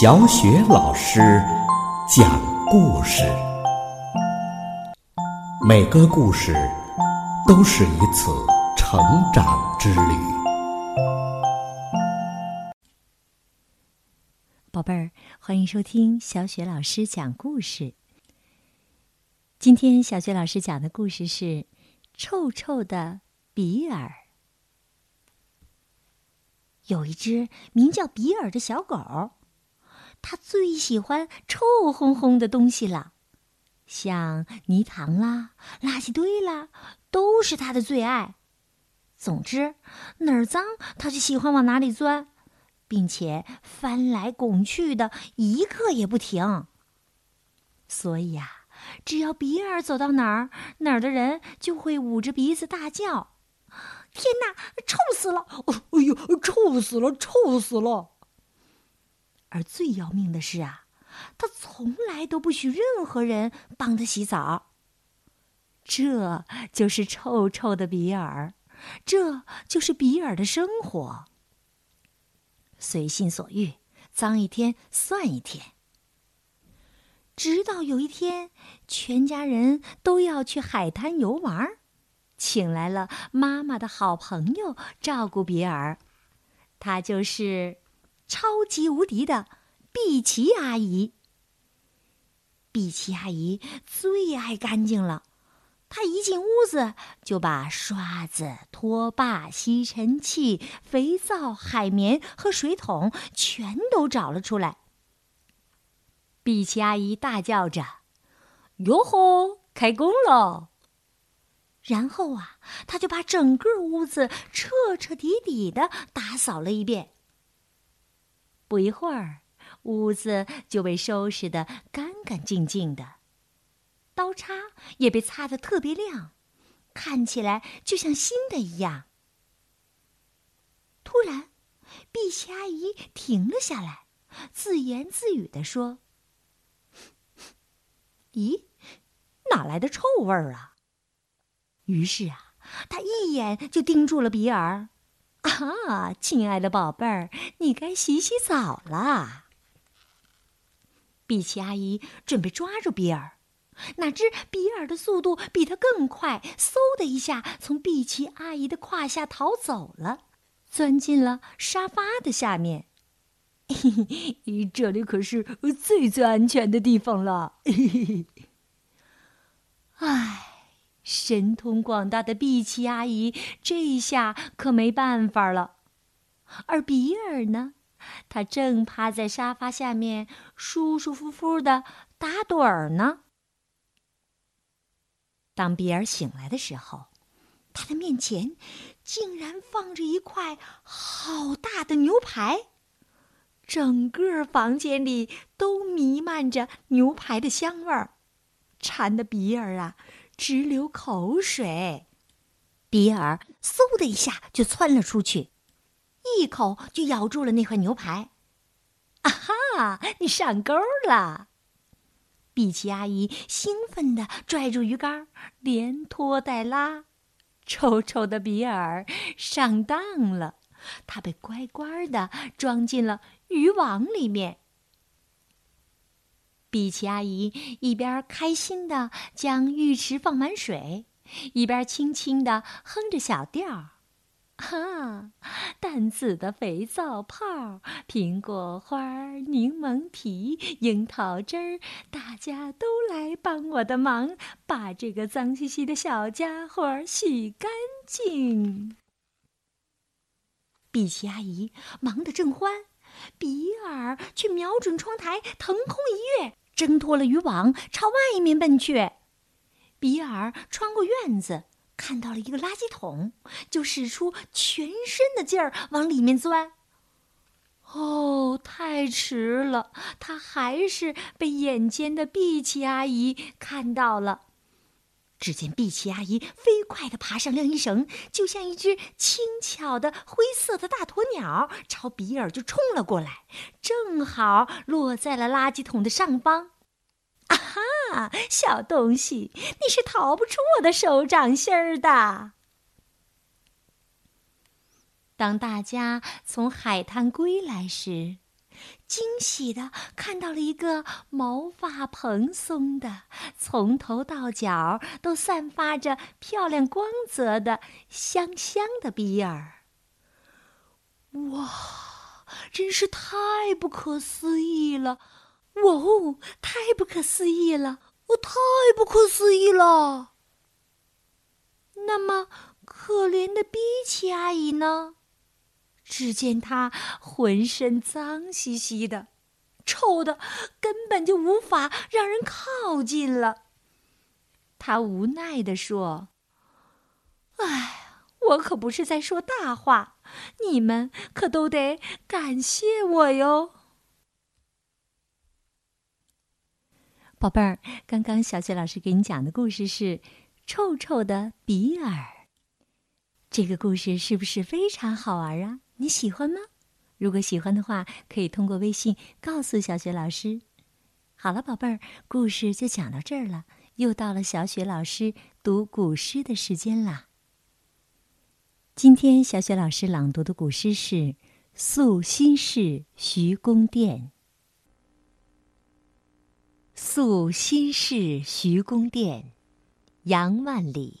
小雪老师讲故事，每个故事都是一次成长之旅。宝贝儿，欢迎收听小雪老师讲故事。今天小雪老师讲的故事是《臭臭的比尔》。有一只名叫比尔的小狗，它最喜欢臭烘烘的东西了，像泥塘啦、垃圾堆啦，都是它的最爱。总之，哪儿脏它就喜欢往哪里钻，并且翻来拱去的，一刻也不停。所以呀，只要比尔走到哪儿，哪儿的人就会捂着鼻子大叫。天哪，臭死了！哎呦，臭死了，臭死了！而最要命的是啊，他从来都不许任何人帮他洗澡。这就是臭臭的比尔，这就是比尔的生活。随心所欲，脏一天算一天。直到有一天，全家人都要去海滩游玩。请来了妈妈的好朋友照顾比尔，他就是超级无敌的碧琪阿姨。碧琪阿姨最爱干净了，她一进屋子就把刷子、拖把、吸尘器、肥皂、海绵和水桶全都找了出来。碧琪阿姨大叫着：“哟吼，开工喽！”然后啊，他就把整个屋子彻彻底底的打扫了一遍。不一会儿，屋子就被收拾的干干净净的，刀叉也被擦得特别亮，看起来就像新的一样。突然，碧琪阿姨停了下来，自言自语地说：“咦，哪来的臭味儿啊？”于是啊，她一眼就盯住了比尔。啊，亲爱的宝贝儿，你该洗洗澡了。碧琪阿姨准备抓住比尔，哪知比尔的速度比他更快，嗖的一下从碧琪阿姨的胯下逃走了，钻进了沙发的下面。嘿嘿，这里可是最最安全的地方了。嘿嘿嘿。唉。神通广大的碧琪阿姨这下可没办法了，而比尔呢，他正趴在沙发下面舒舒服服的打盹儿呢。当比尔醒来的时候，他的面前竟然放着一块好大的牛排，整个房间里都弥漫着牛排的香味儿，馋的比尔啊！直流口水，比尔嗖的一下就窜了出去，一口就咬住了那块牛排。啊哈！你上钩了！碧琪阿姨兴奋地拽住鱼竿，连拖带拉，臭臭的比尔上当了，他被乖乖地装进了渔网里面。碧琪阿姨一边开心的将浴池放满水，一边轻轻的哼着小调哈，淡紫的肥皂泡，苹果花，柠檬皮，樱桃汁儿，大家都来帮我的忙，把这个脏兮兮的小家伙洗干净。碧琪阿姨忙得正欢，比尔却瞄准窗台，腾空一跃。挣脱了渔网，朝外面奔去。比尔穿过院子，看到了一个垃圾桶，就使出全身的劲儿往里面钻。哦，太迟了，他还是被眼尖的碧琪阿姨看到了。只见碧琪阿姨飞快地爬上晾衣绳，就像一只轻巧的灰色的大鸵鸟，朝比尔就冲了过来，正好落在了垃圾桶的上方。啊哈，小东西，你是逃不出我的手掌心儿的。当大家从海滩归来时，惊喜的看到了一个毛发蓬松的、从头到脚都散发着漂亮光泽的香香的比尔。哇，真是太不可思议了！哇哦，太不可思议了！哦，太不可思议了！那么可怜的比奇阿姨呢？只见他浑身脏兮兮的，臭的根本就无法让人靠近了。他无奈地说：“哎，我可不是在说大话，你们可都得感谢我哟。”宝贝儿，刚刚小雪老师给你讲的故事是《臭臭的比尔》。这个故事是不是非常好玩啊？你喜欢吗？如果喜欢的话，可以通过微信告诉小雪老师。好了，宝贝儿，故事就讲到这儿了。又到了小雪老师读古诗的时间啦。今天小雪老师朗读的古诗是《宿新市徐公店》。宿新市徐公店，杨万里。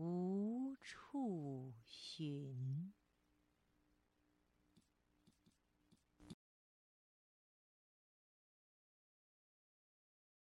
无处寻。